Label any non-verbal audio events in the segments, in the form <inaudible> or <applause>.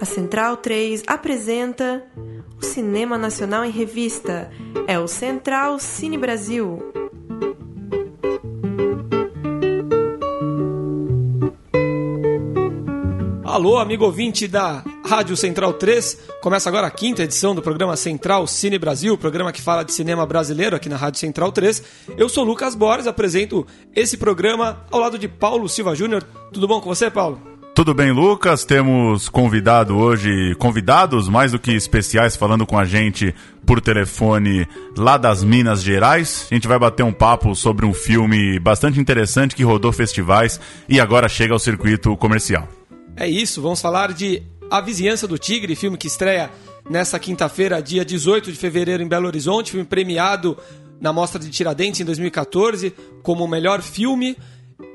A Central 3 apresenta o Cinema Nacional em Revista. É o Central Cine Brasil. Alô, amigo ouvinte da Rádio Central 3. Começa agora a quinta edição do programa Central Cine Brasil, programa que fala de cinema brasileiro aqui na Rádio Central 3. Eu sou Lucas Borges, apresento esse programa ao lado de Paulo Silva Júnior. Tudo bom com você, Paulo? Tudo bem, Lucas? Temos convidado hoje, convidados mais do que especiais, falando com a gente por telefone lá das Minas Gerais. A gente vai bater um papo sobre um filme bastante interessante que rodou festivais e agora chega ao circuito comercial. É isso, vamos falar de A Vizinhança do Tigre, filme que estreia nessa quinta-feira, dia 18 de fevereiro, em Belo Horizonte, filme premiado na Mostra de Tiradentes em 2014 como o melhor filme.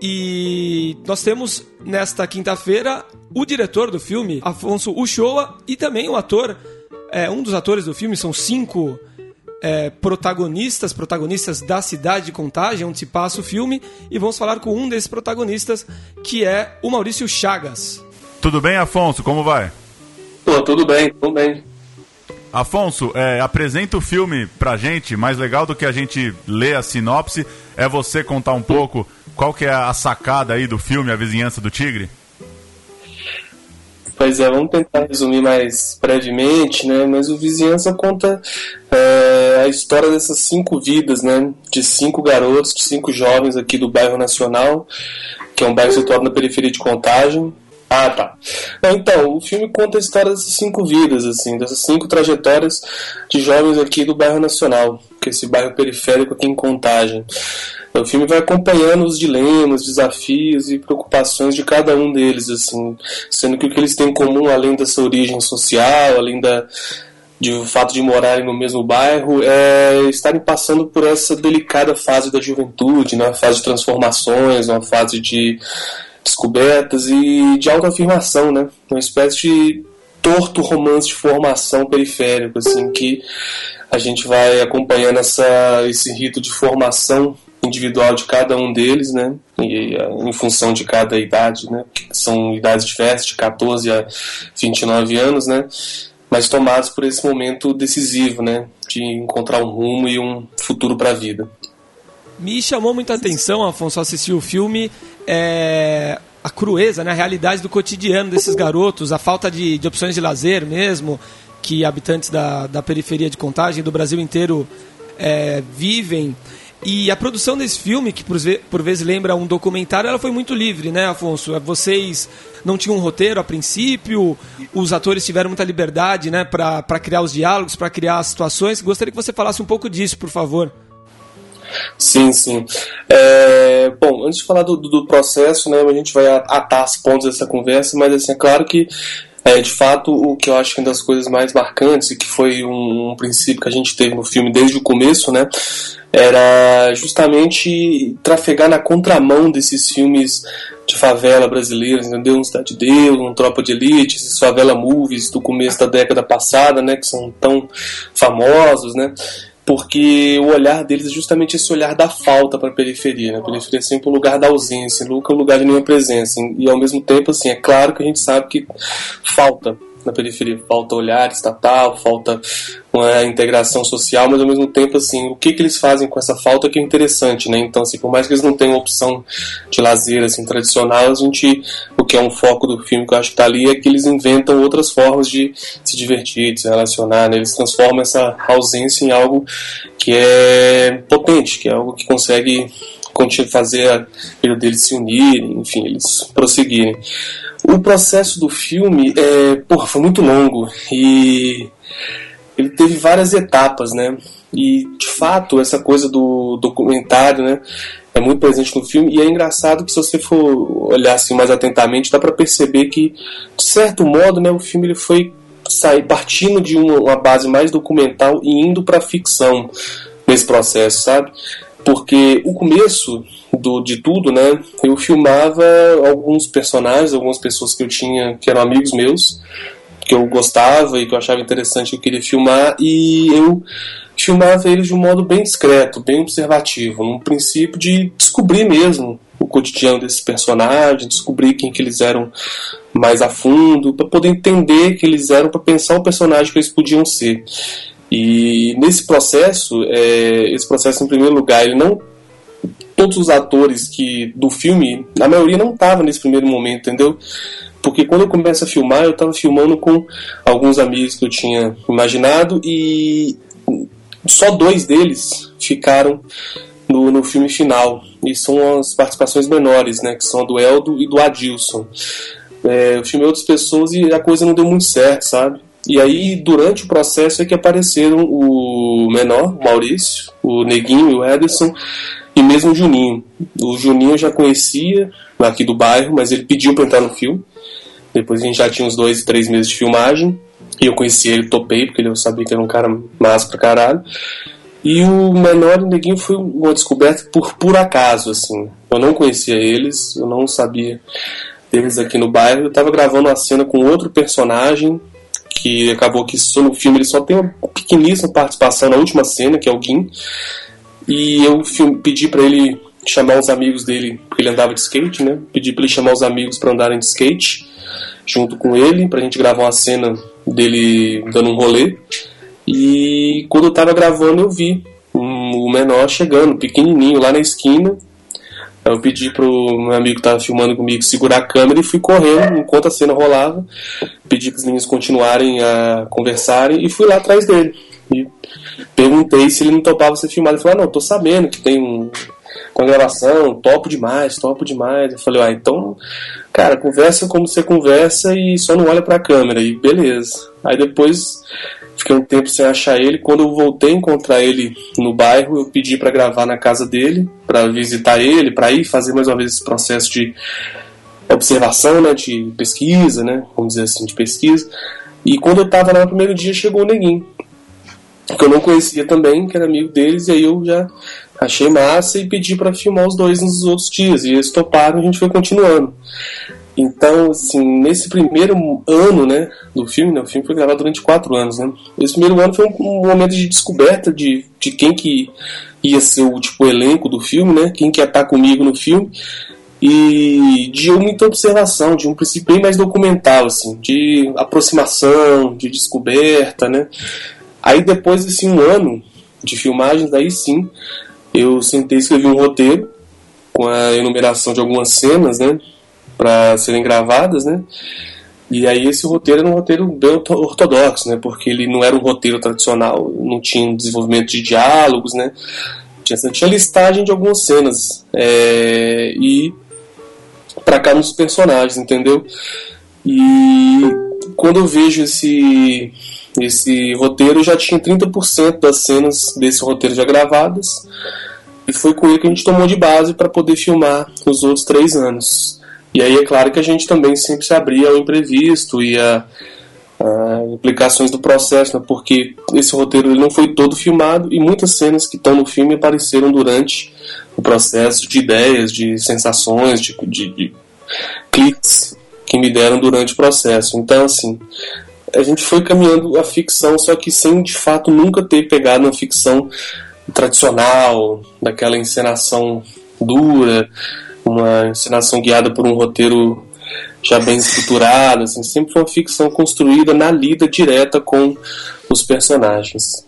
E nós temos nesta quinta-feira o diretor do filme, Afonso Uchoa, e também o ator, é, um dos atores do filme, são cinco é, protagonistas, protagonistas da cidade de Contagem, onde se passa o filme, e vamos falar com um desses protagonistas, que é o Maurício Chagas. Tudo bem, Afonso? Como vai? Pô, tudo bem, tudo bem. Afonso, é, apresenta o filme pra gente. Mais legal do que a gente ler a sinopse é você contar um pouco qual que é a sacada aí do filme A Vizinhança do Tigre. Pois é, vamos tentar resumir mais brevemente, né? Mas o Vizinhança conta é, a história dessas cinco vidas, né? De cinco garotos, de cinco jovens aqui do bairro Nacional, que é um bairro situado na periferia de Contagem, ah, tá. Então, o filme conta a história dessas cinco vidas, assim, dessas cinco trajetórias de jovens aqui do bairro Nacional, que é esse bairro periférico aqui em Contagem. O filme vai acompanhando os dilemas, desafios e preocupações de cada um deles, assim, sendo que o que eles têm em comum, além dessa origem social, além da, de o fato de morarem no mesmo bairro é estarem passando por essa delicada fase da juventude, né? uma fase de transformações, uma fase de descobertas e de autoafirmação, né? Uma espécie de torto romance de formação periférico, assim, que a gente vai acompanhando essa, esse rito de formação individual de cada um deles, né? E, em função de cada idade, né? São idades diversas, de 14 a 29 anos, né? Mas tomados por esse momento decisivo, né? De encontrar um rumo e um futuro para a vida. Me chamou muita atenção, Afonso, assistir o filme, é, a crueza, né, a realidade do cotidiano desses garotos, a falta de, de opções de lazer mesmo, que habitantes da, da periferia de Contagem do Brasil inteiro é, vivem. E a produção desse filme, que por, por vezes lembra um documentário, ela foi muito livre, né, Afonso? Vocês não tinham um roteiro a princípio, os atores tiveram muita liberdade né, para criar os diálogos, para criar as situações. Gostaria que você falasse um pouco disso, por favor. Sim, sim. É, bom, antes de falar do, do, processo, né, a gente vai atar as pontos dessa conversa, mas assim, é claro que é, de fato, o que eu acho que é uma das coisas mais marcantes e que foi um, um, princípio que a gente teve no filme desde o começo, né, era justamente trafegar na contramão desses filmes de favela brasileiros, entendeu? Um Cidade de Deus, um Tropa de Elite, esses favela movies do começo da década passada, né, que são tão famosos, né? Porque o olhar deles é justamente esse olhar da falta para a periferia. Né? A periferia é sempre o lugar da ausência, nunca o lugar de nenhuma presença. E ao mesmo tempo, assim, é claro que a gente sabe que falta na periferia. Falta olhar estatal, falta uma integração social, mas ao mesmo tempo, assim, o que, que eles fazem com essa falta que é interessante, né? Então, assim, por mais que eles não tenham opção de lazer, assim, tradicional, a gente, que é um foco do filme que eu acho que tá ali é que eles inventam outras formas de se divertir, de se relacionar, né? Eles transformam essa ausência em algo que é potente, que é algo que consegue fazer a vida deles se unirem, enfim, eles prosseguirem. O processo do filme é, porra, foi muito longo e ele teve várias etapas, né? E de fato, essa coisa do documentário, né, é muito presente no filme e é engraçado que se você for olhar assim mais atentamente, dá para perceber que de certo modo, né, o filme ele foi sair partindo de uma, uma base mais documental e indo para ficção nesse processo, sabe? Porque o começo do, de tudo, né? Eu filmava alguns personagens, algumas pessoas que eu tinha, que eram amigos meus, que eu gostava e que eu achava interessante, eu queria filmar, e eu filmava eles de um modo bem discreto, bem observativo, num princípio de descobrir mesmo o cotidiano desses personagens, descobrir quem que eles eram mais a fundo, para poder entender que eles eram, para pensar o personagem que eles podiam ser. E nesse processo, é, esse processo em primeiro lugar, ele não todos os atores que do filme, na maioria não estavam nesse primeiro momento, entendeu? Porque quando eu começo a filmar, eu estava filmando com alguns amigos que eu tinha imaginado e só dois deles ficaram no, no filme final. E são as participações menores, né? Que são a do Eldo e do Adilson. É, eu filmei outras pessoas e a coisa não deu muito certo, sabe? E aí, durante o processo, é que apareceram o menor, o Maurício, o Neguinho e o Ederson, e mesmo o Juninho. O Juninho eu já conhecia aqui do bairro, mas ele pediu para entrar no filme. Depois a gente já tinha uns dois, três meses de filmagem. E eu conheci ele, topei, porque eu sabia que era um cara massa pra caralho. E o menor o Neguinho foi uma descoberta por, por acaso, assim. Eu não conhecia eles, eu não sabia deles aqui no bairro. Eu tava gravando uma cena com outro personagem, que acabou que só no filme ele só tem uma pequeníssima participação na última cena, que é o Gin. E eu pedi para ele chamar os amigos dele, porque ele andava de skate, né? Pedi para ele chamar os amigos para andarem de skate junto com ele, pra gente gravar uma cena dele dando um rolê. E quando eu tava gravando, eu vi o menor chegando, pequenininho, lá na esquina. Eu pedi pro meu amigo que tava filmando comigo segurar a câmera e fui correndo enquanto a cena rolava. Pedi para os meninos continuarem a conversarem e fui lá atrás dele. E perguntei se ele não topava ser filmado. Ele falou: ah, Não, tô sabendo que tem um, com a gravação, topo demais, topo demais. Eu falei, ah, então, cara, conversa como você conversa e só não olha pra câmera, e beleza. Aí depois fiquei um tempo sem achar ele. Quando eu voltei a encontrar ele no bairro, eu pedi para gravar na casa dele, para visitar ele, para ir fazer mais uma vez esse processo de observação, né, de pesquisa, né, vamos dizer assim, de pesquisa. E quando eu tava lá no primeiro dia, chegou o Neguinho, que eu não conhecia também, que era amigo deles, e aí eu já Achei massa e pedi para filmar os dois nos outros dias. E eles toparam e a gente foi continuando. Então, assim, nesse primeiro ano, né, do filme, né, o filme foi gravado durante quatro anos, né. Esse primeiro ano foi um, momento de descoberta de, de quem que ia ser o tipo elenco do filme, né, quem que ia estar comigo no filme e de muita observação, de um princípio bem mais documental, assim, de aproximação, de descoberta, né. Aí depois desse um ano de filmagens, daí sim eu sentei e escrevi um roteiro com a enumeração de algumas cenas, né, para serem gravadas, né. E aí esse roteiro era um roteiro bem ortodoxo, né, porque ele não era um roteiro tradicional, não tinha desenvolvimento de diálogos, né. Tinha, tinha listagem de algumas cenas é, e para cada um dos personagens, entendeu? E quando eu vejo esse esse roteiro, eu já tinha 30% das cenas desse roteiro já gravadas e foi com ele que a gente tomou de base para poder filmar os outros três anos. E aí é claro que a gente também sempre se abria ao imprevisto e a, a implicações do processo, né? porque esse roteiro ele não foi todo filmado e muitas cenas que estão no filme apareceram durante o processo de ideias, de sensações, de, de, de cliques que me deram durante o processo. Então, assim, a gente foi caminhando a ficção, só que sem de fato nunca ter pegado uma ficção tradicional, daquela encenação dura, uma encenação guiada por um roteiro já bem estruturado, assim, sempre foi uma ficção construída na lida direta com os personagens.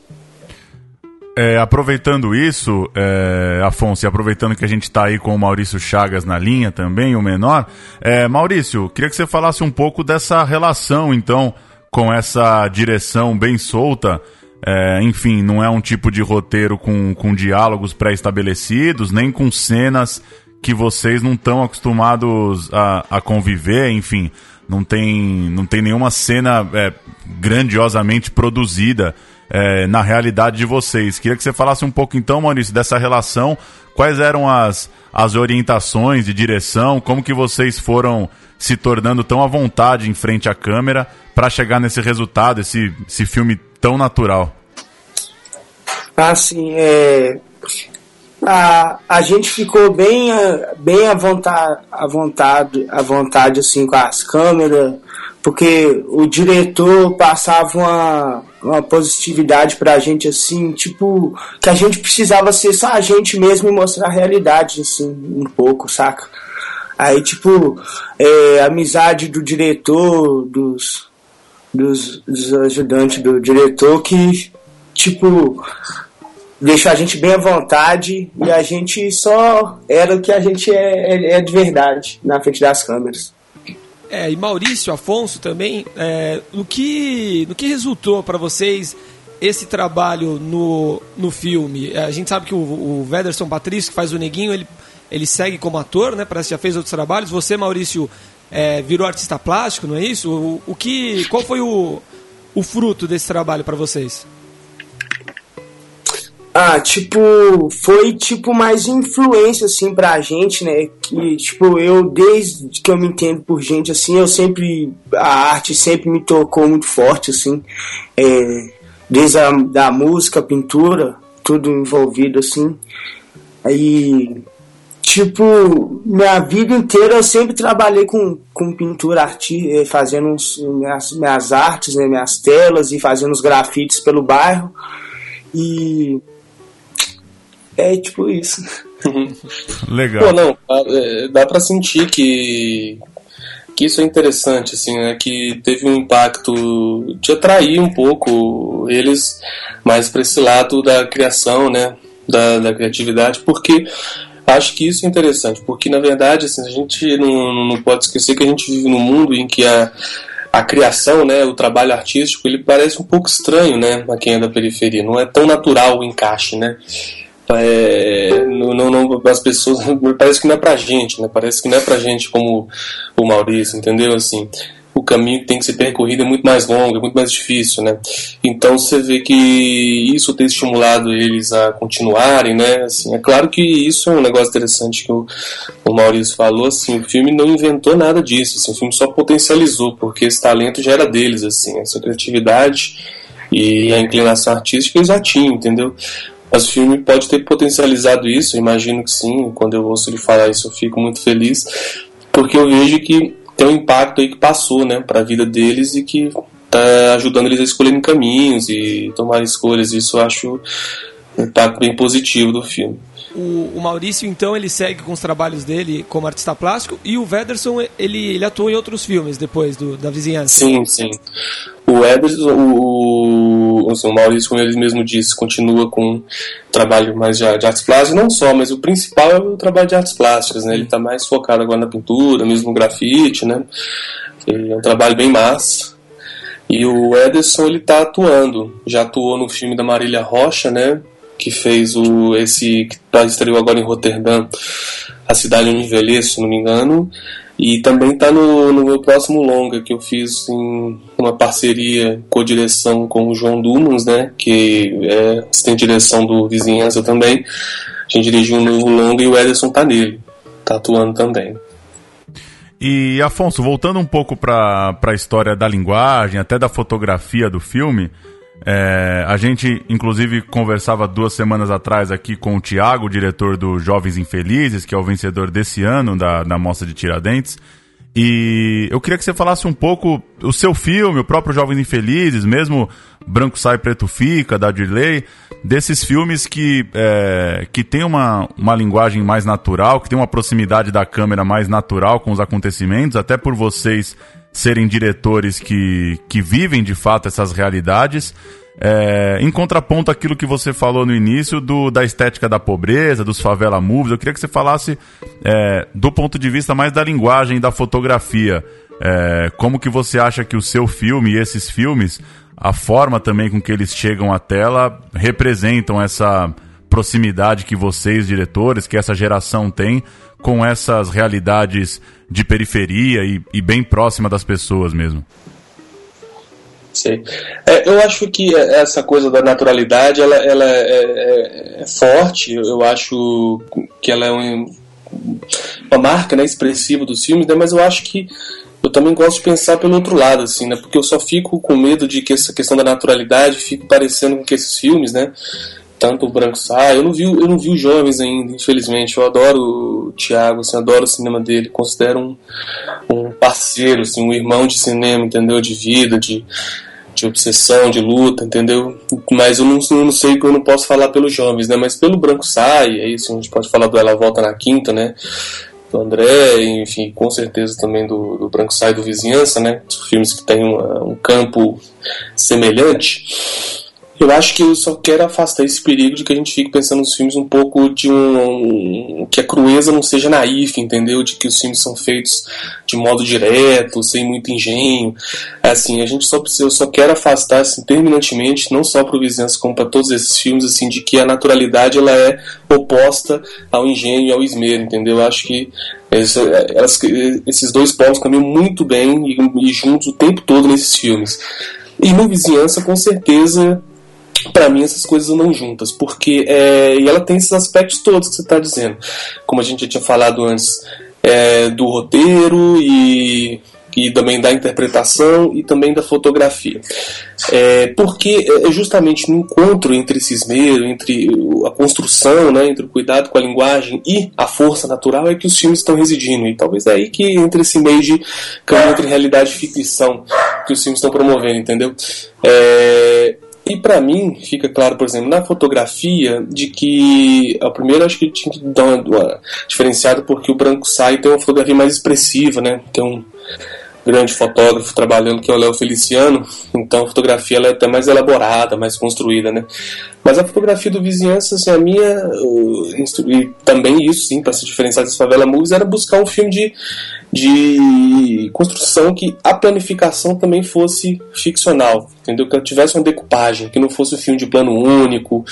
É, aproveitando isso, é, Afonso, e aproveitando que a gente está aí com o Maurício Chagas na linha também, o menor, é, Maurício, queria que você falasse um pouco dessa relação, então, com essa direção bem solta é, enfim, não é um tipo de roteiro com, com diálogos pré-estabelecidos, nem com cenas que vocês não estão acostumados a, a conviver, enfim, não tem, não tem nenhuma cena é, grandiosamente produzida é, na realidade de vocês. Queria que você falasse um pouco então, Maurício, dessa relação, quais eram as, as orientações de direção, como que vocês foram se tornando tão à vontade em frente à câmera para chegar nesse resultado, esse, esse filme tão natural? Assim, é, a, a gente ficou bem, bem à vontade, à vontade, à vontade assim com as câmeras, porque o diretor passava uma, uma positividade pra gente, assim, tipo, que a gente precisava ser só a gente mesmo e mostrar a realidade, assim, um pouco, saca? Aí, tipo, é, a amizade do diretor, dos, dos, dos ajudantes do diretor, que, tipo, deixou a gente bem à vontade e a gente só era o que a gente é, é, é de verdade na frente das câmeras. É, e Maurício, Afonso também, é, no, que, no que resultou para vocês esse trabalho no, no filme? A gente sabe que o, o Patrício, que faz o Neguinho, ele, ele segue como ator, né? Parece que já fez outros trabalhos. Você, Maurício, é, virou artista plástico, não é isso? O, o que, qual foi o, o fruto desse trabalho para vocês? Ah, tipo, foi tipo mais influência assim pra gente, né? Que tipo, eu desde que eu me entendo por gente assim, eu sempre a arte sempre me tocou muito forte assim. É, desde a da música, pintura, tudo envolvido assim. Aí tipo, minha vida inteira eu sempre trabalhei com, com pintura arti eh, fazendo uns, minhas, minhas artes, né, minhas telas e fazendo os grafites pelo bairro. E é tipo isso. Legal. Pô, não, dá é, pra sentir que, que isso é interessante, assim, né? Que teve um impacto de atrair um pouco eles mais para esse lado da criação, né? Da, da criatividade, porque acho que isso é interessante, porque na verdade assim, a gente não, não pode esquecer que a gente vive num mundo em que a, a criação, né, o trabalho artístico, ele parece um pouco estranho, né, a quem é da periferia. Não é tão natural o encaixe, né. É, não, não, não, as pessoas <laughs> parece que não é pra gente, né? Parece que não é pra gente como o Maurício, entendeu? Assim, o caminho que tem que ser percorrido é muito mais longo, é muito mais difícil, né? Então você vê que isso tem estimulado eles a continuarem, né? Assim, é claro que isso é um negócio interessante que o, o Maurício falou, assim, o filme não inventou nada disso, assim, o filme só potencializou, porque esse talento já era deles, assim, essa criatividade e a inclinação artística eles já tinham, entendeu? Mas o filme pode ter potencializado isso, imagino que sim, quando eu ouço ele falar isso eu fico muito feliz, porque eu vejo que tem um impacto aí que passou, né, para a vida deles e que tá ajudando eles a escolherem caminhos e tomar escolhas. Isso eu acho um impacto bem positivo do filme. O, o, Maurício, então, ele segue com os trabalhos dele como artista plástico e o Wederson, ele, ele atuou em outros filmes depois do, da vizinhança. Sim, sim. O Wederson, o, assim, o Maurício, como ele mesmo disse, continua com um trabalho mais de, de, artes plásticas, não só, mas o principal é o trabalho de artes plásticas, né? Ele está mais focado agora na pintura, mesmo no grafite, né? É um trabalho bem massa. E o Ederson, ele está atuando. Já atuou no filme da Marília Rocha, né? Que fez o esse que tá, estreou agora em Roterdã, A Cidade Onde Envelheço, se não me engano, e também está no, no, meu próximo longa que eu fiz em uma parceria com direção com o João Dumans, né, que é assistente direção do Vizinhança também. A gente dirigiu um novo longa e o Ederson tá nele, tá atuando também. E Afonso, voltando um pouco para a história da linguagem, até da fotografia do filme, é, a gente, inclusive, conversava duas semanas atrás aqui com o Tiago, diretor do Jovens Infelizes, que é o vencedor desse ano da, da Mostra de Tiradentes. E eu queria que você falasse um pouco o seu filme, o próprio Jovens Infelizes, mesmo Branco Sai, Preto Fica, da Dirley, desses filmes que, é, que tem uma, uma linguagem mais natural, que tem uma proximidade da câmera mais natural com os acontecimentos, até por vocês serem diretores que, que vivem de fato essas realidades. É, em contraponto àquilo que você falou no início do, da estética da pobreza, dos favela movies, eu queria que você falasse é, do ponto de vista mais da linguagem da fotografia. É, como que você acha que o seu filme e esses filmes, a forma também com que eles chegam à tela, representam essa proximidade que vocês, diretores, que essa geração tem com essas realidades de periferia e, e bem próxima das pessoas mesmo. Sim. É, eu acho que essa coisa da naturalidade ela, ela é, é, é forte. Eu acho que ela é um, uma marca né, expressiva dos filmes, né, mas eu acho que eu também gosto de pensar pelo outro lado, assim, né, porque eu só fico com medo de que essa questão da naturalidade fique parecendo com que esses filmes, né, tanto o Branco Sai, eu não vi, eu não vi os jovens ainda, infelizmente. Eu adoro o Thiago, assim, adoro o cinema dele, considero um, um parceiro, assim, um irmão de cinema, entendeu? De vida, de, de obsessão, de luta, entendeu? Mas eu não, eu não sei que eu não posso falar pelos jovens, né? Mas pelo Branco Sai, é isso, a gente pode falar do Ela Volta na Quinta, né? Do André, enfim, com certeza também do, do Branco Sai do Vizinhança, né? Filmes que têm um campo semelhante eu acho que eu só quero afastar esse perigo de que a gente fique pensando nos filmes um pouco de um, que a crueza não seja naif, entendeu? De que os filmes são feitos de modo direto, sem muito engenho. Assim, a gente só precisa, eu só quero afastar assim, terminantemente, não só para o Vizinhança como para todos esses filmes, assim, de que a naturalidade ela é oposta ao engenho e ao esmero, entendeu? Eu acho que esses dois polos caminham muito bem e, e juntos o tempo todo nesses filmes. E no Vizinhança, com certeza, para mim essas coisas não juntas, porque é, e ela tem esses aspectos todos que você está dizendo, como a gente já tinha falado antes, é, do roteiro e, e também da interpretação e também da fotografia. É, porque é justamente no encontro entre esse esmero, entre a construção, né, entre o cuidado com a linguagem e a força natural é que os filmes estão residindo. E talvez é aí que entre esse meio de caminho entre realidade e ficção que os filmes estão promovendo, entendeu? É, e para mim, fica claro, por exemplo, na fotografia, de que a primeira acho que tinha que dar uma, uma diferenciada porque o branco sai tem uma fotografia mais expressiva, né? Tem um grande fotógrafo trabalhando que é o Léo Feliciano, então a fotografia ela é até mais elaborada, mais construída, né? Mas a fotografia do vizinhança, assim, a minha e também isso sim, para se diferenciar das favela movies, era buscar um filme de de construção que a planificação também fosse ficcional, entendeu? Que tivesse uma decupagem, que não fosse um filme de plano único,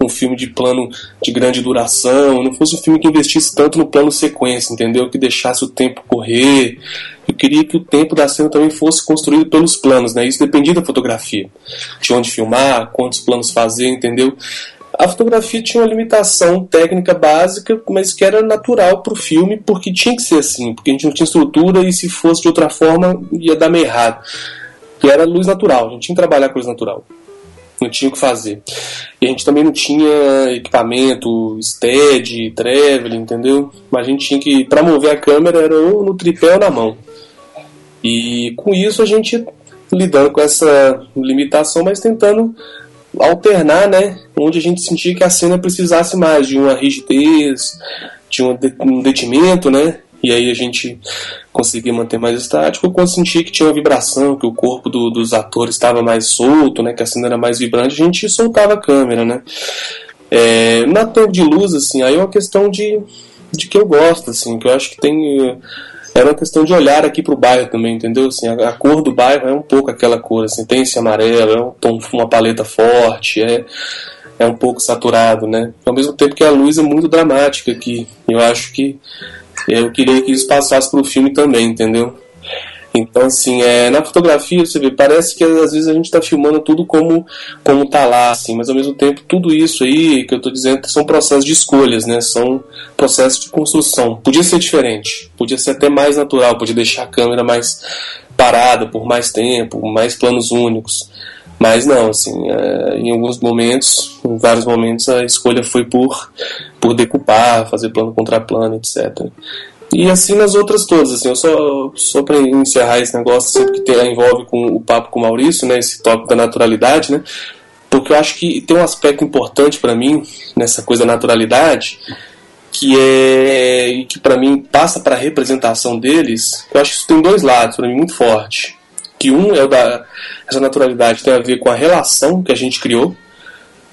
um filme de plano de grande duração, não fosse um filme que investisse tanto no plano sequência, entendeu? Que deixasse o tempo correr. Eu queria que o tempo da cena também fosse construído pelos planos, né? Isso dependia da fotografia, de onde filmar, quantos planos fazer, entendeu? A fotografia tinha uma limitação técnica básica, mas que era natural para o filme, porque tinha que ser assim, porque a gente não tinha estrutura e se fosse de outra forma ia dar meio errado. Que era luz natural, a gente tinha que trabalhar com luz natural. Não tinha o que fazer. E a gente também não tinha equipamento, stead, traveling, entendeu? Mas a gente tinha que, para mover a câmera, era ou no tripé ou na mão. E com isso a gente lidando com essa limitação, mas tentando alternar, né? Onde a gente sentia que a cena precisasse mais de uma rigidez, de um detimento, né? E aí a gente conseguia manter mais estático, quando sentia que tinha uma vibração, que o corpo do, dos atores estava mais solto, né? Que a cena era mais vibrante, a gente soltava a câmera, né? É, na torre de luz, assim, aí é uma questão de, de que eu gosto, assim, que eu acho que tem era uma questão de olhar aqui para o bairro também, entendeu? Assim, a, a, cor do bairro é um pouco aquela cor, assim, tem esse amarelo, é um tom, uma paleta forte, é, é um pouco saturado, né? Ao mesmo tempo que a luz é muito dramática aqui. Eu acho que eu queria que isso passasse para o filme também, entendeu? Então, assim, é, na fotografia, você vê, parece que às vezes a gente está filmando tudo como, como tá lá, assim, mas ao mesmo tempo, tudo isso aí que eu estou dizendo são processos de escolhas, né? São processos de construção. Podia ser diferente, podia ser até mais natural, podia deixar a câmera mais parada por mais tempo, mais planos únicos. Mas não, assim, é, em alguns momentos, em vários momentos, a escolha foi por, por decupar, fazer plano contra plano, etc. E assim nas outras todas, assim, eu só, só para encerrar esse negócio, sempre que tem, envolve com o papo com o Maurício, né, esse tópico da naturalidade, né, porque eu acho que tem um aspecto importante para mim nessa coisa da naturalidade, que é que para mim passa para a representação deles, eu acho que isso tem dois lados para mim muito forte. Que um é o da essa naturalidade tem a ver com a relação que a gente criou,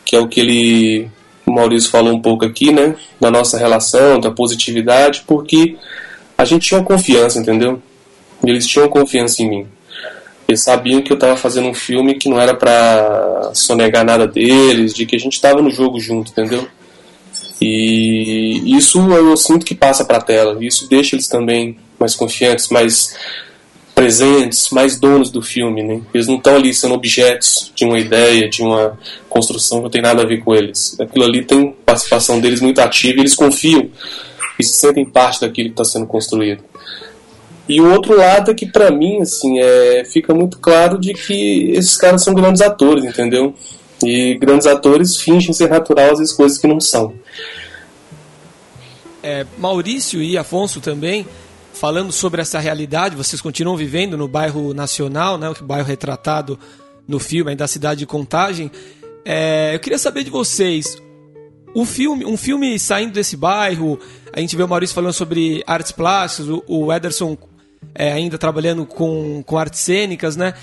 que é o que ele o Maurício falou um pouco aqui, né? Da nossa relação, da positividade, porque a gente tinha confiança, entendeu? Eles tinham confiança em mim. Eles sabiam que eu estava fazendo um filme que não era para sonegar nada deles, de que a gente estava no jogo junto, entendeu? E isso eu sinto que passa para a tela. Isso deixa eles também mais confiantes, mais presentes, mais donos do filme, né? Eles não estão ali sendo objetos de uma ideia, de uma construção que não tem nada a ver com eles. Aquilo ali tem participação deles muito ativa e eles confiam e se sentem parte daquilo que está sendo construído. E o outro lado é que para mim assim é fica muito claro de que esses caras são grandes atores, entendeu? E grandes atores fingem ser natural às vezes coisas que não são. É, Maurício e Afonso também, falando sobre essa realidade, vocês continuam vivendo no bairro Nacional, né, o bairro retratado no filme da cidade de Contagem. É, eu queria saber de vocês, o filme, um filme saindo desse bairro, a gente vê o Maurício falando sobre artes plásticas, o, o Ederson é, ainda trabalhando com, com artes cênicas, né?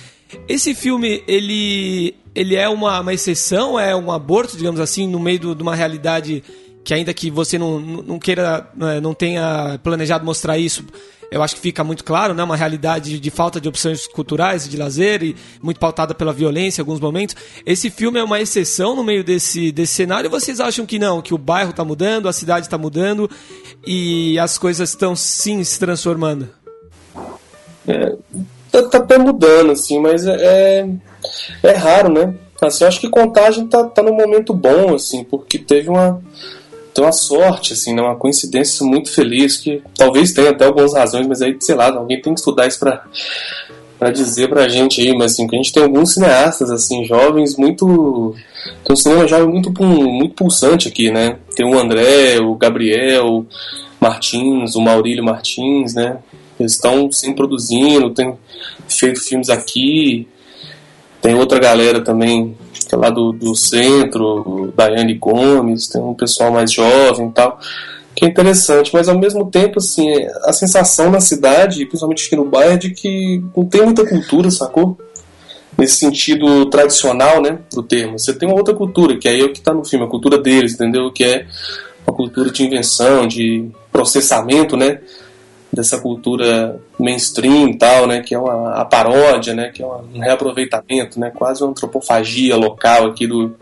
Esse filme, ele, ele é uma, uma exceção, é um aborto, digamos assim, no meio de uma realidade que ainda que você não, não queira, né, não tenha planejado mostrar isso, eu acho que fica muito claro, né? Uma realidade de falta de opções culturais, de lazer e muito pautada pela violência em alguns momentos. Esse filme é uma exceção no meio desse, desse cenário. Vocês acham que não? Que o bairro está mudando, a cidade está mudando e as coisas estão sim se transformando? É, tá, tá até mudando, assim, mas é, é, é raro, né? Assim, eu acho que Contagem tá, tá num momento bom, assim, porque teve uma, tem uma sorte, assim, né? uma coincidência muito feliz, que talvez tenha até algumas razões, mas aí, sei lá, alguém tem que estudar isso pra dizer pra gente aí, mas assim, que a gente tem alguns cineastas, assim, jovens muito... Tem um cinema jovem muito, muito pulsante aqui, né? Tem o André, o Gabriel Martins, o Maurílio Martins, né? Eles estão sempre produzindo, tem feito filmes aqui. Tem outra galera também, é lá do, do centro, Daiane Gomes, tem um pessoal mais jovem e tal, que é interessante, mas ao mesmo tempo, assim, a sensação na cidade, principalmente aqui no bairro, é de que não tem muita cultura, sacou? Nesse sentido tradicional, né, do termo. Você tem uma outra cultura, que aí é o que está no filme, a cultura deles, entendeu? Que é uma cultura de invenção, de processamento, né? Dessa cultura mainstream tal, né, que é uma a paródia, né, que é um reaproveitamento, né, quase uma antropofagia local aqui do,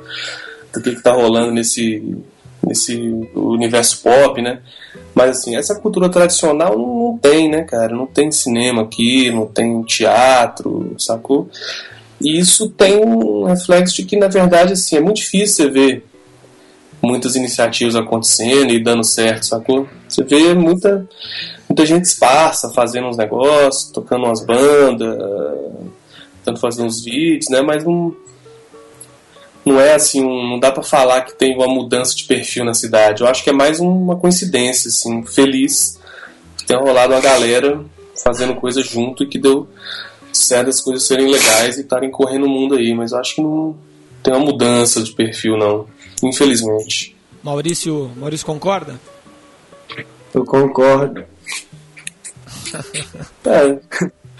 do que está rolando nesse nesse universo pop, né? Mas assim, essa cultura tradicional não, não, tem, né, cara? Não tem cinema aqui, não tem teatro, sacou? E isso tem um reflexo de que, na verdade, assim, é muito difícil você ver muitas iniciativas acontecendo e dando certo, sacou? Você vê muita muita gente esparsa fazendo uns negócios, tocando umas bandas, tentando fazer uns vídeos, né? Mas não, não é assim, um, não dá para falar que tem uma mudança de perfil na cidade. Eu acho que é mais uma coincidência, assim, feliz que tenha rolado uma galera fazendo coisa junto e que deu certo as coisas serem legais e estarem correndo o mundo aí. Mas eu acho que não tem uma mudança de perfil, não. Infelizmente. Maurício, Maurício concorda? Eu concordo. é.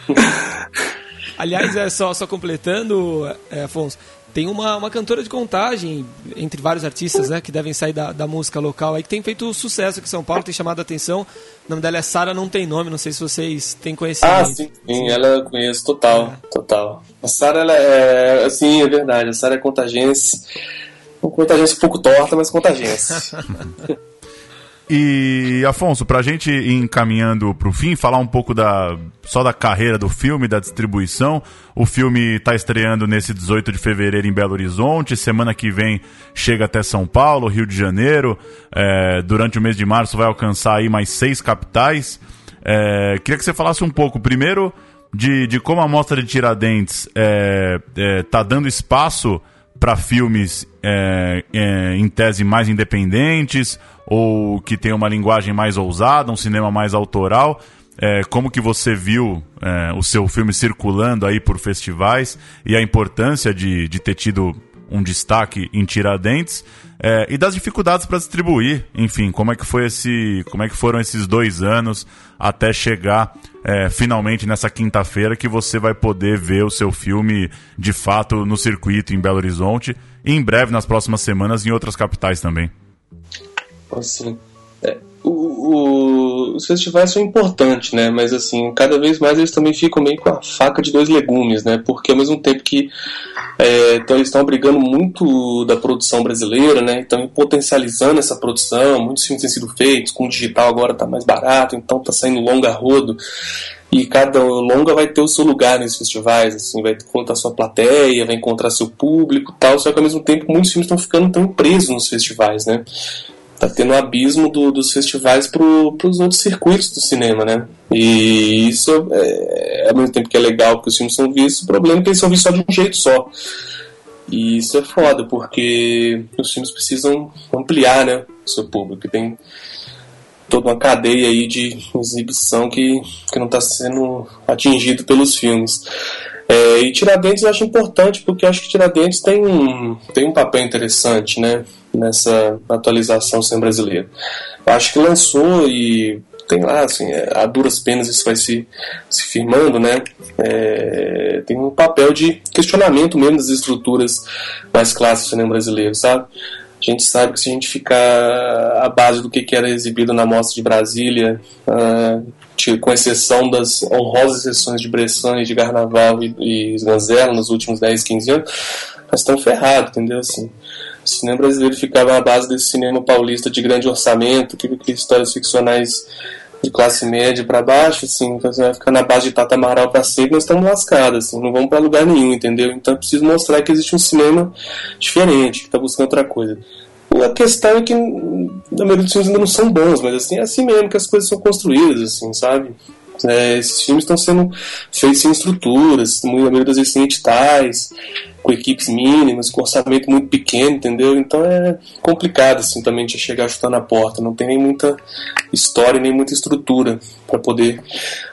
<laughs> Aliás, é só, só completando, é, Afonso, tem uma, uma cantora de contagem, entre vários artistas, né, que devem sair da, da música local aí, que tem feito sucesso aqui em São Paulo, tem chamado a atenção. O nome dela é Sara Não Tem Nome, não sei se vocês têm conhecido. Ah, sim, sim, ela eu conheço, total, é. total. A Sara, ela é, sim, é verdade, a Sara é contagense, contagense um pouco torta, mas contagense. <laughs> E, Afonso, pra gente ir encaminhando pro fim, falar um pouco da só da carreira do filme, da distribuição. O filme está estreando nesse 18 de fevereiro em Belo Horizonte. Semana que vem chega até São Paulo, Rio de Janeiro. É, durante o mês de março vai alcançar aí mais seis capitais. É, queria que você falasse um pouco, primeiro, de, de como a Mostra de Tiradentes é, é tá dando espaço para filmes é, é, em tese mais independentes ou que tem uma linguagem mais ousada, um cinema mais autoral. É, como que você viu é, o seu filme circulando aí por festivais e a importância de, de ter tido um destaque em Tiradentes é, e das dificuldades para distribuir, enfim, como é que foi esse, como é que foram esses dois anos até chegar é, finalmente nessa quinta-feira que você vai poder ver o seu filme de fato no circuito em Belo Horizonte e em breve nas próximas semanas em outras capitais também. Assim, é, o, o, os festivais são importantes, né? Mas assim, cada vez mais eles também ficam meio com a faca de dois legumes, né? Porque ao mesmo tempo que é, então eles estão brigando muito da produção brasileira, né? Estão potencializando essa produção. Muitos filmes têm sido feitos com o digital agora está mais barato, então está saindo longa rodo e cada longa vai ter o seu lugar nesses festivais, assim, vai encontrar sua plateia, vai encontrar seu público, tal. Só que ao mesmo tempo muitos filmes estão ficando tão presos nos festivais, né? Tá tendo um abismo do, dos festivais para os outros circuitos do cinema, né? E isso, é, ao mesmo tempo que é legal porque os filmes são vistos, o problema é que eles são vistos só de um jeito só. E isso é foda, porque os filmes precisam ampliar né, o seu público. Tem toda uma cadeia aí de exibição que, que não está sendo atingido pelos filmes. É, e Tiradentes eu acho importante porque eu acho que Tiradentes tem um, tem um papel interessante né, nessa atualização sem brasileira. Eu acho que lançou e tem lá, assim, é, a duras penas isso vai se, se firmando, né? É, tem um papel de questionamento mesmo das estruturas mais clássicas do cinema brasileiro, sabe? A gente sabe que se a gente ficar à base do que era exibido na Mostra de Brasília, uh, com exceção das honrosas sessões de Bressan e de Carnaval e, e Ganzela nos últimos 10, 15 anos, nós estamos ferrados, entendeu? Assim, o cinema brasileiro ficava à base desse cinema paulista de grande orçamento, que, que histórias ficcionais de classe média para baixo, assim, você vai ficar na base de Tata Amaral para sempre, nós estamos lascados, assim, não vamos para lugar nenhum, entendeu? Então é preciso mostrar que existe um cinema diferente, que está buscando outra coisa. A questão é que a maioria dos filmes ainda não são bons, mas assim, é assim mesmo que as coisas são construídas, assim, sabe? É, esses filmes estão sendo feitos sem estruturas, das vezes sem editais, com equipes mínimas, com orçamento muito pequeno, entendeu? Então é complicado assim também de chegar chutando a porta, não tem nem muita história, nem muita estrutura para poder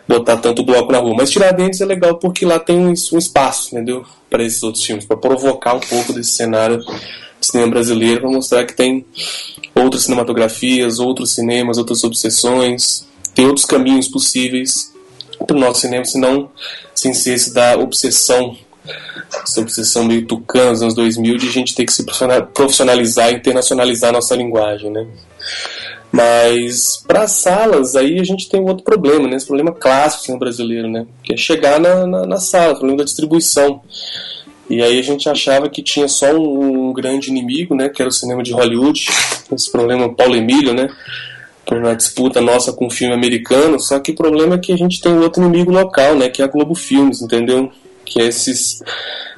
botar tanto bloco na rua. Mas Tiradentes é legal porque lá tem um, um espaço, entendeu? Para esses outros filmes, para provocar um pouco desse cenário do cinema brasileiro, para mostrar que tem outras cinematografias, outros cinemas, outras obsessões, tem outros caminhos possíveis para o nosso cinema, senão sem ser esse da obsessão, essa obsessão meio tucana nos anos 2000 de a gente ter que se profissionalizar internacionalizar a nossa linguagem, né? Mas para salas, aí a gente tem um outro problema, né? Esse problema clássico no brasileiro, né? Que é chegar na, na, na sala, o problema da distribuição. E aí a gente achava que tinha só um, um, grande inimigo, né? Que era o cinema de Hollywood. Esse problema Paulo Emílio, né? Na disputa nossa com o filme americano, só que o problema é que a gente tem outro inimigo local, né, que é a Globo Filmes, entendeu? Que é esses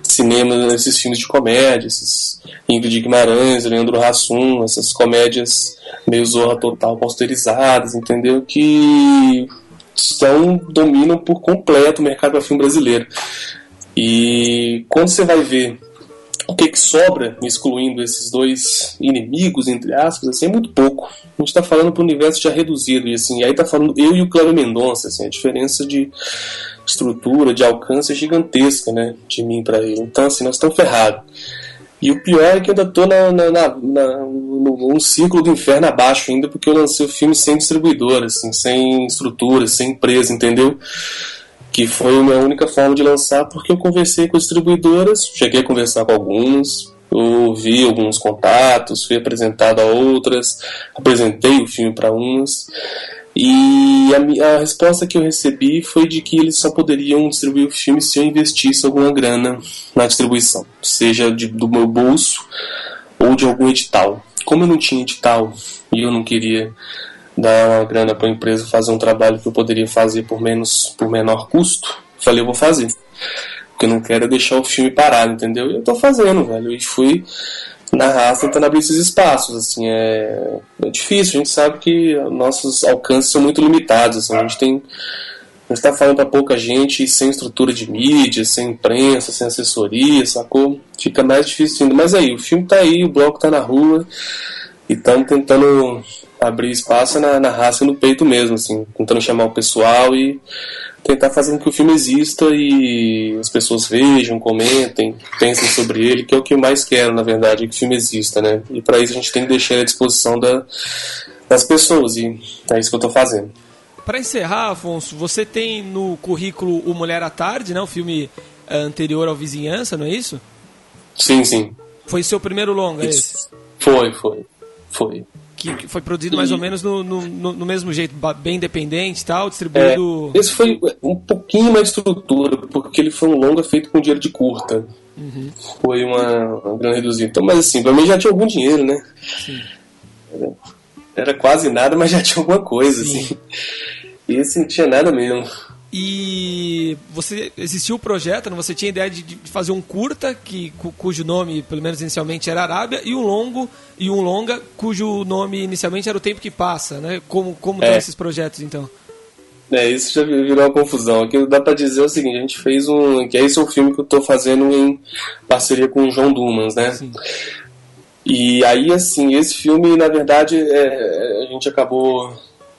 cinemas, esses filmes de comédia, esses Ingrid Guimarães, Leandro Hassum, essas comédias meio zorra total posterizadas, entendeu? Que são, dominam por completo o mercado para filme brasileiro. E quando você vai ver o que, que sobra, excluindo esses dois inimigos, entre aspas, assim, é muito pouco. A gente está falando para o universo já reduzido, e assim, aí está falando eu e o Cláudio Mendonça, assim, a diferença de estrutura, de alcance é gigantesca, né, de mim para ele. Então, assim, nós estamos ferrados. E o pior é que eu ainda estou na, na, na, na, num ciclo do inferno abaixo ainda, porque eu lancei o filme sem distribuidora, assim, sem estrutura, sem empresa, entendeu? Que foi a minha única forma de lançar, porque eu conversei com as distribuidoras, cheguei a conversar com algumas, ouvi alguns contatos, fui apresentado a outras, apresentei o filme para umas, e a, a, resposta que eu recebi foi de que eles só poderiam distribuir o filme se eu investisse alguma grana na distribuição, seja de, do meu bolso ou de algum edital. Como eu não tinha edital e eu não queria dar uma grana para a empresa fazer um trabalho que eu poderia fazer por menos por menor custo, falei, eu vou fazer. Porque eu não quero deixar o filme parado, entendeu? E eu tô fazendo, velho. E fui na raça tentando abrir esses espaços, assim, é, é difícil, a gente sabe que nossos alcances são muito limitados, assim, a gente tem a gente está falando para pouca gente sem estrutura de mídia, sem imprensa, sem assessoria, sacou? Fica mais difícil ainda. Mas aí, o filme tá aí, o bloco tá na rua e estamos tentando abrir espaço na, na raça e no peito mesmo, assim, tentando chamar o pessoal e tentar fazer com que o filme exista e as pessoas vejam, comentem, pensem sobre ele, que é o que eu mais quero, na verdade, que o filme exista, né? E para isso a gente tem que deixar à disposição da, das pessoas e é isso que eu estou fazendo. Para encerrar, Afonso, você tem no currículo O Mulher à Tarde, né? O filme eh, anterior ao Vizinhança, não é isso? Sim, sim. Foi seu primeiro longa, isso. esse? Foi, foi. Foi que foi produzido mais ou menos no, no, no, mesmo jeito, bem independente e tal, distribuído. É, esse foi um pouquinho mais estrutura, porque ele foi um longa feito com dinheiro de curta. Uhum. Foi uma, uma grande reduzida. Então, mas assim, pra mim já tinha algum dinheiro, né? Sim. Era, era quase nada, mas já tinha alguma coisa, Sim. assim. E esse não tinha nada mesmo. E você existiu o projeto, né? você tinha ideia de, de fazer um curta que cu, cujo nome, pelo menos inicialmente, era Arábia e um longo e um longa cujo nome inicialmente era O Tempo que Passa, né? Como como é. estão esses projetos então? É, isso já virou uma confusão. O que dá pra dizer é o seguinte, a gente fez um. que esse é o filme que eu tô fazendo em parceria com o João Dumas, né? Sim. E aí, assim, esse filme, na verdade, é, a gente acabou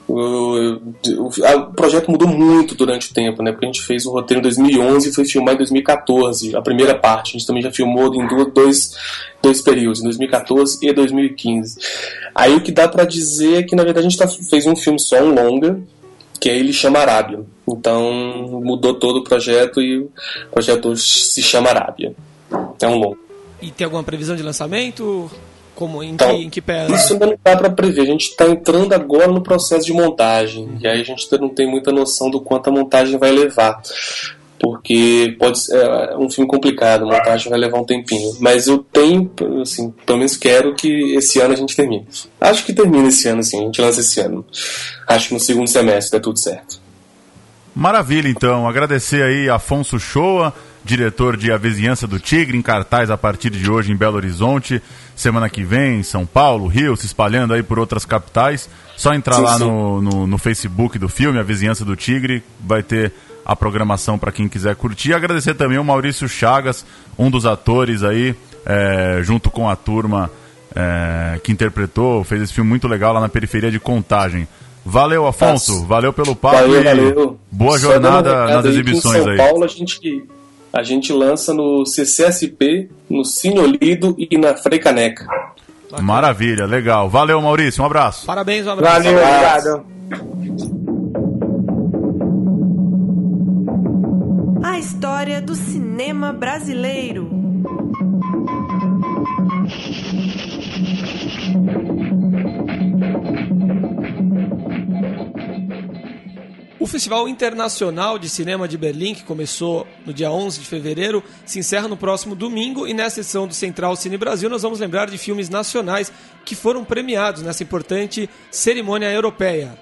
o, o, o, projeto mudou muito durante o tempo, né? Porque a gente fez o roteiro em 2011 e foi filmar em 2014, a primeira parte. A gente também já filmou em dois, dois períodos, 2014 e 2015. Aí o que dá para dizer é que, na verdade, a gente tá, fez um filme só, um longa, que ele chama Arábia. Então mudou todo o projeto e o projeto se chama Arábia. É um longo. E tem alguma previsão de lançamento? Como, em, então, que, em que pé? Isso ainda não dá para prever. A gente está entrando agora no processo de montagem. E aí a gente não tem muita noção do quanto a montagem vai levar. Porque pode ser é um filme complicado, a montagem vai levar um tempinho. Mas eu tenho, assim, pelo menos quero que esse ano a gente termine. Acho que termina esse ano, sim. A gente lança esse ano. Acho que no segundo semestre dá tudo certo. Maravilha, então. Agradecer aí Afonso Shoa diretor de A Vizinhança do Tigre, em cartaz a partir de hoje em Belo Horizonte. Semana que vem, São Paulo, Rio, se espalhando aí por outras capitais. Só entrar sim, lá sim. No, no, no, Facebook do filme, A Vizinhança do Tigre, vai ter a programação para quem quiser curtir. Agradecer também o Maurício Chagas, um dos atores aí, é, junto com a turma é, que interpretou, fez esse filme muito legal lá na periferia de Contagem. Valeu, Afonso. Valeu pelo papo valeu, e valeu. boa Só jornada nas exibições aí. Em São Paulo a gente a gente lança no CCSP, no Cine Olido e na Freicaneca. Maravilha, legal. Valeu, Maurício. Um abraço. Parabéns, um abraço. Valeu, obrigado. A história do cinema brasileiro. O Festival Internacional de Cinema de Berlim, que começou no dia 11 de fevereiro, se encerra no próximo domingo e nessa edição do Central Cine Brasil nós vamos lembrar de filmes nacionais que foram premiados nessa importante cerimônia europeia.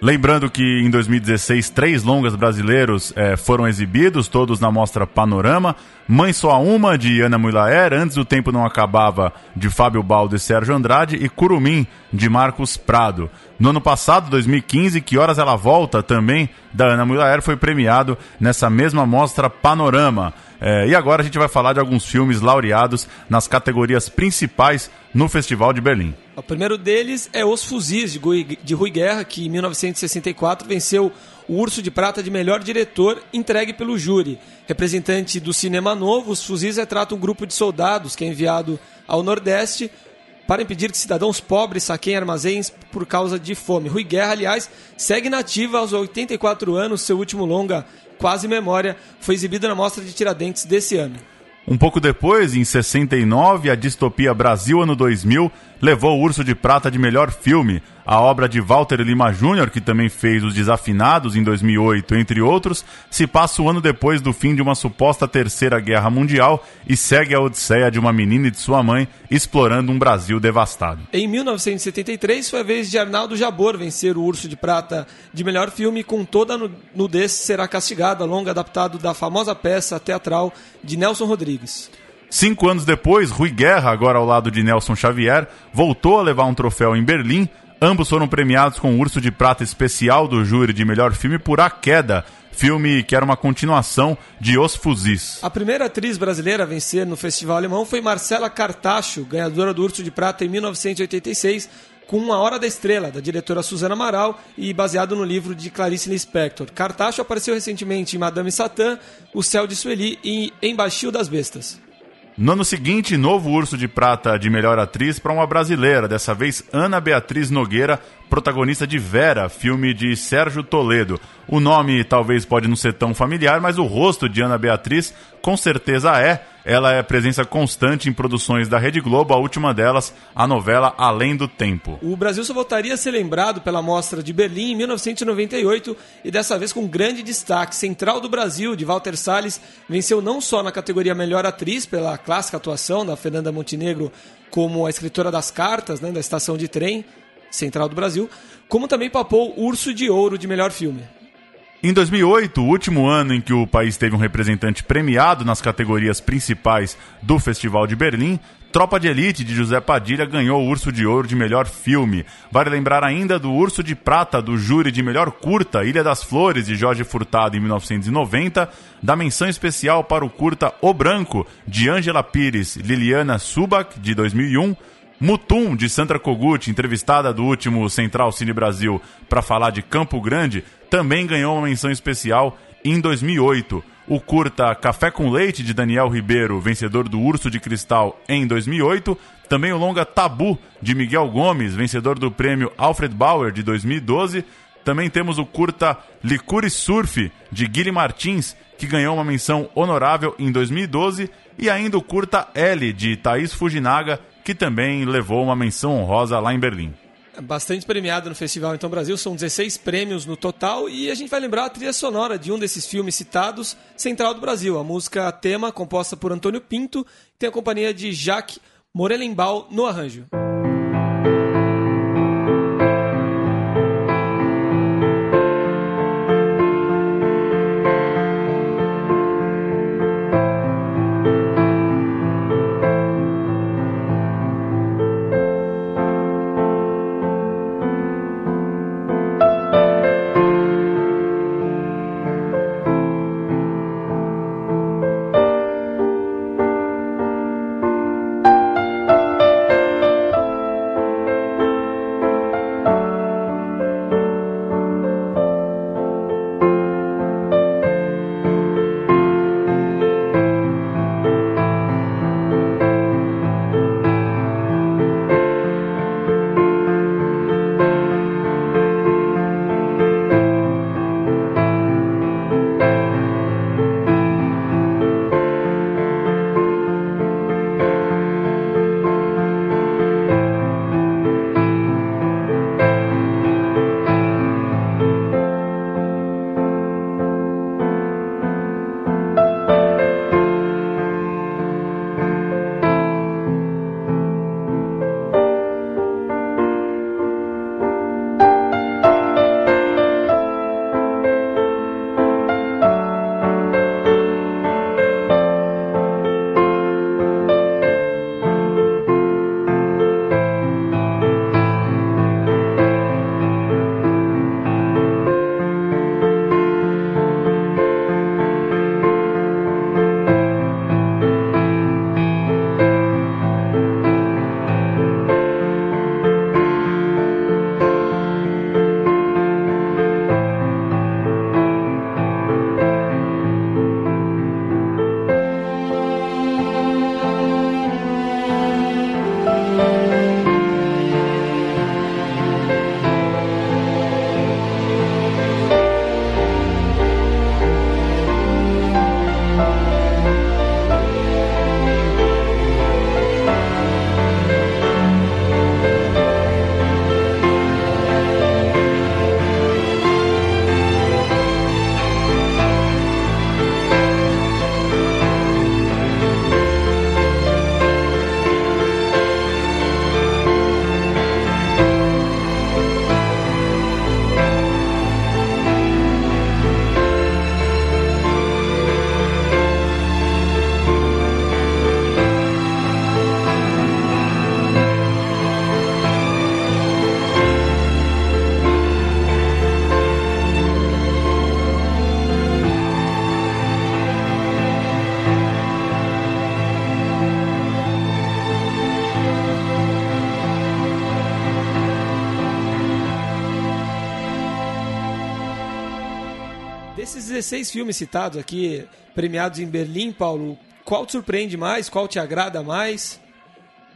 Lembrando que em 2016 três longas brasileiros eh, foram exibidos, todos na mostra Panorama. Mãe Só Uma, de Ana Mulaer, Antes o Tempo Não Acabava, de Fábio Baldo e Sérgio Andrade, e Curumim, de Marcos Prado. No ano passado, 2015, Que Horas Ela Volta, também da Ana Mulaer, foi premiado nessa mesma mostra Panorama. É, e agora a gente vai falar de alguns filmes laureados nas categorias principais no Festival de Berlim. O primeiro deles é Os Fuzis, de Rui Guerra, que em 1964 venceu o Urso de Prata de melhor diretor, entregue pelo júri. Representante do cinema novo, Os Fuzis retrata um grupo de soldados que é enviado ao Nordeste para impedir que cidadãos pobres saqueiem armazéns por causa de fome. Rui Guerra, aliás, segue nativa aos 84 anos. Seu último longa, Quase Memória, foi exibido na Mostra de Tiradentes desse ano. Um pouco depois, em 69, a distopia Brasil Ano 2000 levou o Urso de Prata de melhor filme. A obra de Walter Lima Jr., que também fez Os Desafinados em 2008, entre outros, se passa um ano depois do fim de uma suposta terceira guerra mundial e segue a odisseia de uma menina e de sua mãe explorando um Brasil devastado. Em 1973 foi a vez de Arnaldo Jabor vencer o Urso de Prata de melhor filme com toda a nudez será castigado, longa adaptado da famosa peça teatral de Nelson Rodrigues. Cinco anos depois, Rui Guerra, agora ao lado de Nelson Xavier, voltou a levar um troféu em Berlim Ambos foram premiados com o Urso de Prata Especial do júri de melhor filme por A Queda, filme que era uma continuação de Os Fuzis. A primeira atriz brasileira a vencer no Festival Alemão foi Marcela Cartacho, ganhadora do Urso de Prata em 1986, com Uma Hora da Estrela, da diretora Suzana Amaral e baseado no livro de Clarice Lispector. Cartacho apareceu recentemente em Madame Satã, O Céu de Sueli e Embaixio das Bestas. No ano seguinte, novo Urso de Prata de melhor atriz para uma brasileira, dessa vez Ana Beatriz Nogueira, protagonista de Vera, filme de Sérgio Toledo. O nome talvez pode não ser tão familiar, mas o rosto de Ana Beatriz com certeza é. Ela é presença constante em produções da Rede Globo, a última delas, a novela Além do Tempo. O Brasil só voltaria a ser lembrado pela Mostra de Berlim em 1998 e dessa vez com grande destaque. Central do Brasil, de Walter Salles, venceu não só na categoria Melhor Atriz pela clássica atuação da Fernanda Montenegro como a escritora das cartas né, da estação de trem Central do Brasil, como também papou Urso de Ouro de melhor filme. Em 2008, o último ano em que o país teve um representante premiado nas categorias principais do Festival de Berlim, Tropa de Elite de José Padilha ganhou o Urso de Ouro de melhor filme. Vale lembrar ainda do Urso de Prata do júri de melhor curta, Ilha das Flores de Jorge Furtado em 1990, da menção especial para o curta O Branco de Ângela Pires, Liliana Subak de 2001, Mutum, de Sandra Kogut, entrevistada do último Central Cine Brasil para falar de Campo Grande, também ganhou uma menção especial em 2008. O curta Café com Leite, de Daniel Ribeiro, vencedor do Urso de Cristal em 2008. Também o longa Tabu, de Miguel Gomes, vencedor do prêmio Alfred Bauer, de 2012. Também temos o curta Licure Surf, de Guilherme Martins, que ganhou uma menção honorável em 2012. E ainda o curta L, de Thaís Fujinaga, que também levou uma menção honrosa lá em Berlim. Bastante premiado no Festival Então Brasil, são 16 prêmios no total e a gente vai lembrar a trilha sonora de um desses filmes citados, Central do Brasil, a música tema composta por Antônio Pinto, tem a companhia de Jacques Morelenbaum no arranjo. 16 filmes citados aqui, premiados em Berlim, Paulo, qual te surpreende mais? Qual te agrada mais?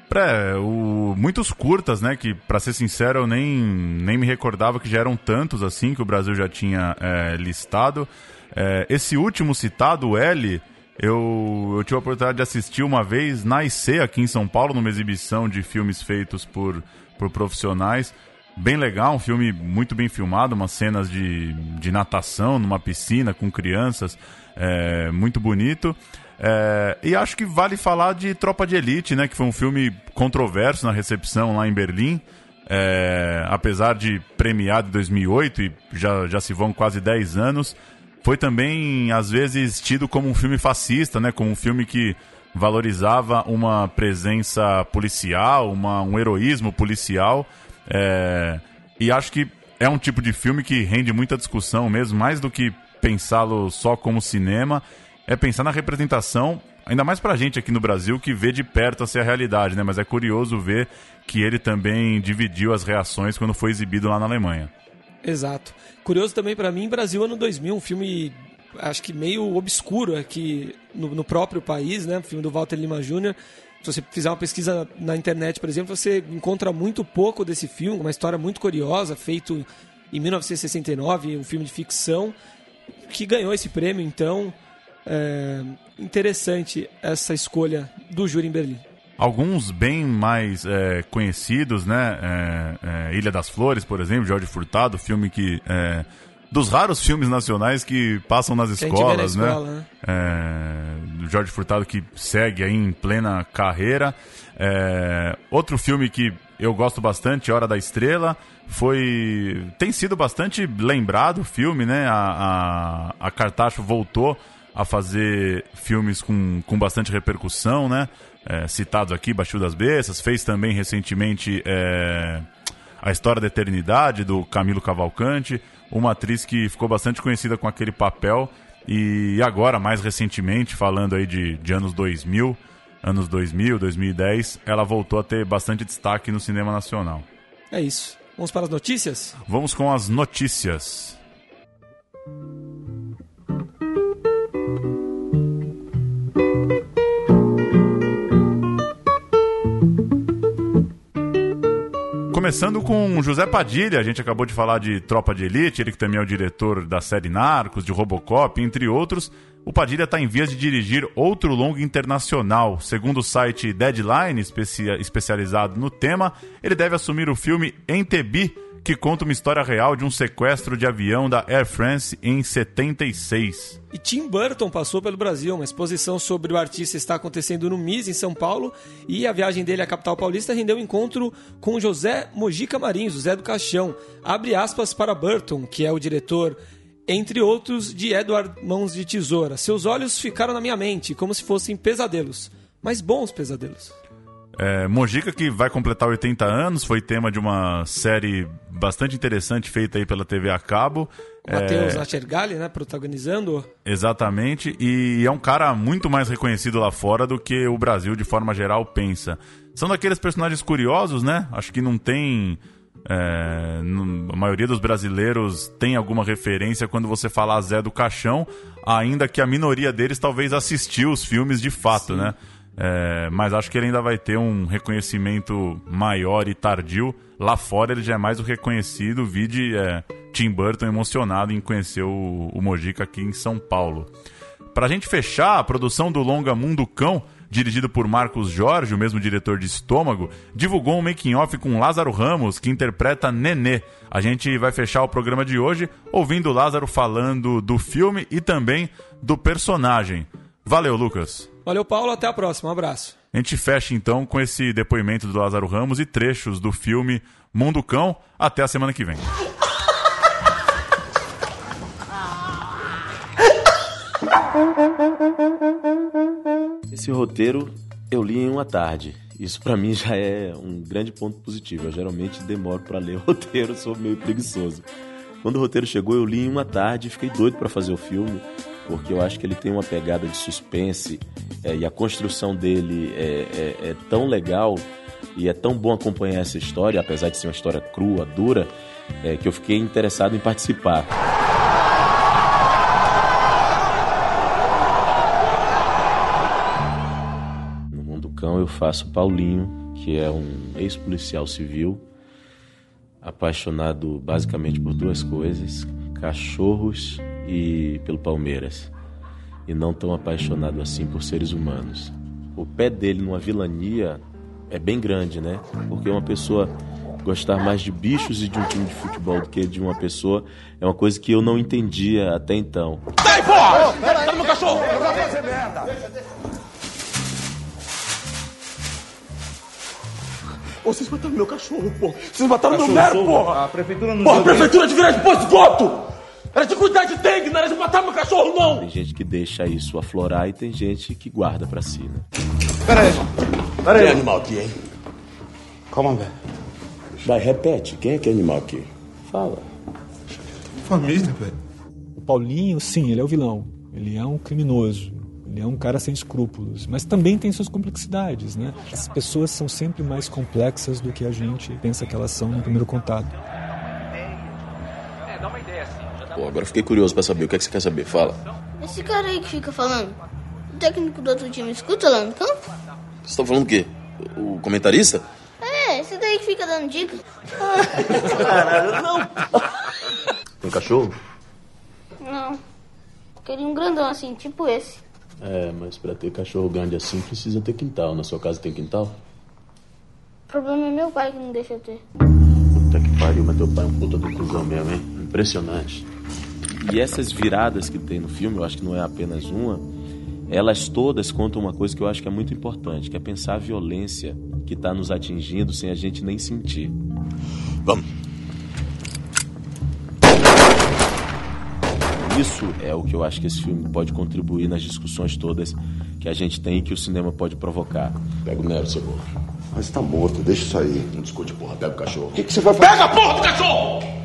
Pré, o, muitos curtas, né? Que, para ser sincero, eu nem, nem me recordava que já eram tantos assim que o Brasil já tinha é, listado. É, esse último citado, o L, eu, eu tive a oportunidade de assistir uma vez na IC aqui em São Paulo, numa exibição de filmes feitos por, por profissionais bem legal, um filme muito bem filmado, umas cenas de, de natação numa piscina com crianças, é, muito bonito. É, e acho que vale falar de Tropa de Elite, né, que foi um filme controverso na recepção lá em Berlim. é, apesar de premiado em 2008 e já, já se vão quase 10 anos, foi também às vezes tido como um filme fascista, né? Como um filme que valorizava uma presença policial, uma, um heroísmo policial. É, e acho que é um tipo de filme que rende muita discussão mesmo, mais do que pensá-lo só como cinema, é pensar na representação, ainda mais pra gente aqui no Brasil que vê de perto essa realidade, né? Mas é curioso ver que ele também dividiu as reações quando foi exibido lá na Alemanha. Exato. Curioso também para mim, Brasil ano 2000, um filme acho que meio obscuro aqui no, no próprio país, né? Filme do Walter Lima Jr. Se você fizer uma pesquisa na internet, por exemplo, você encontra muito pouco desse filme, uma história muito curiosa, feito em 1969, um filme de ficção, que ganhou esse prêmio, então. É interessante essa escolha do júri em Berlim. Alguns bem mais é, conhecidos, né? É, é, Ilha das Flores, por exemplo, Jorge Furtado, filme que é, dos raros filmes nacionais que passam nas que escolas, na escola, né? né? Jorge Furtado que segue aí em plena carreira. É, outro filme que eu gosto bastante, Hora da Estrela, foi tem sido bastante lembrado o filme, né? A, a, a Cartacho voltou a fazer filmes com, com bastante repercussão, né? É, citados aqui, Baixo das Bestas, fez também recentemente é, A História da Eternidade, do Camilo Cavalcante uma atriz que ficou bastante conhecida com aquele papel e agora, mais recentemente, falando aí de, de anos 2000, anos 2000, 2010, ela voltou a ter bastante destaque no cinema nacional. É isso. Vamos para as notícias? Vamos com as notícias. Começando com José Padilha, a gente acabou de falar de Tropa de Elite, ele que também é o diretor da série Narcos, de Robocop, entre outros. O Padilha está em vias de dirigir outro longo internacional. Segundo o site Deadline, especializado no tema, ele deve assumir o filme Entebbe, que conta uma história real de um sequestro de avião da Air France em 76. E Tim Burton passou pelo Brasil. Uma exposição sobre o artista está acontecendo no MIS, em São Paulo, e a viagem dele à capital paulista rendeu um encontro com José Mojica Marins, José do Caixão. Abre aspas para Burton, que é o diretor entre outros, de Edward Mãos de Tesoura. Seus olhos ficaram na minha mente, como se fossem pesadelos, mas bons pesadelos. É, Mojica, que vai completar 80 anos, foi tema de uma série bastante interessante feita aí pela TV a cabo. Matheus é... Nachergali, né, protagonizando. Exatamente, e é um cara muito mais reconhecido lá fora do que o Brasil, de forma geral, pensa. São daqueles personagens curiosos, né? Acho que não tem... É, a maioria dos brasileiros tem alguma referência quando você fala Zé do Caixão, ainda que a minoria deles talvez assistiu os filmes de fato, Sim. né? É, mas acho que ele ainda vai ter um reconhecimento maior e tardio. Lá fora ele já é mais o reconhecido. Vide é, Tim Burton emocionado em conhecer o, o Mojica aqui em São Paulo. Pra gente fechar, a produção do longa Mundo Cão, dirigido por Marcos Jorge, o mesmo diretor de Estômago, divulgou um making-off com Lázaro Ramos, que interpreta Nenê. A gente vai fechar o programa de hoje ouvindo Lázaro falando do filme e também do personagem. Valeu, Lucas! Valeu, Paulo. Até a próxima. Um abraço. A gente fecha então com esse depoimento do Lázaro Ramos e trechos do filme Mundo Cão. Até a semana que vem. Esse roteiro eu li em uma tarde. Isso para mim já é um grande ponto positivo. Eu geralmente demoro para ler <laughs> roteiro, sou meio preguiçoso. Quando o roteiro chegou, eu li em uma tarde, fiquei doido para fazer o filme porque eu acho que ele tem uma pegada de suspense é, e a construção dele é, é, é, tão legal e é tão bom acompanhar essa história, apesar de ser uma história crua, dura, é, que eu fiquei interessado em participar. No Mundo Cão eu faço Paulinho, que é um ex-policial civil, apaixonado basicamente por duas coisas: cachorros e pelo Palmeiras, e não tão apaixonado assim por seres humanos. O pé dele numa vilania é bem grande, né? Porque uma pessoa gostar mais de bichos e de um time de futebol do que de uma pessoa é uma coisa que eu não entendia até então. Sai, porra! Tá no meu cachorro! Eu vou fazer merda! Vocês mataram meu cachorro, pô. Vocês mataram meu neto, porra. A prefeitura não Porra, a prefeitura de virar de posto de esgoto. Era de cuidar de dengue, não era de matar meu cachorro, não. Tem gente que deixa isso aflorar e tem gente que guarda pra si, né? Pera aí. Pera Tem aí. animal aqui, hein? Calma, velho. Vai, repete. Quem é que é animal aqui? Fala. Família, velho. O Paulinho, sim, ele é o vilão. Ele é um criminoso. Ele é um cara sem escrúpulos. Mas também tem suas complexidades, né? As pessoas são sempre mais complexas do que a gente pensa que elas são no primeiro contato. Pô, agora fiquei curioso pra saber. O que é que você quer saber? Fala. Esse cara aí que fica falando, o técnico do outro time escuta lá no campo? Você tá falando o quê? O comentarista? É, esse daí que fica dando dica. Caralho, não. Tem cachorro? Não. Queria um grandão assim, tipo esse. É, mas pra ter cachorro grande assim precisa ter quintal. Na sua casa tem quintal? O problema é meu pai que não deixa eu ter. Puta que pariu, mas teu pai é um puta do cuzão mesmo, hein? Impressionante. E essas viradas que tem no filme, eu acho que não é apenas uma, elas todas contam uma coisa que eu acho que é muito importante, que é pensar a violência que está nos atingindo sem a gente nem sentir. Vamos. Isso é o que eu acho que esse filme pode contribuir nas discussões todas que a gente tem e que o cinema pode provocar. Pega o Nero, cebola. Mas tá morto, deixa isso aí. Não discute, porra. Pega o cachorro. O que, que você vai fazer? Pega a porra do cachorro!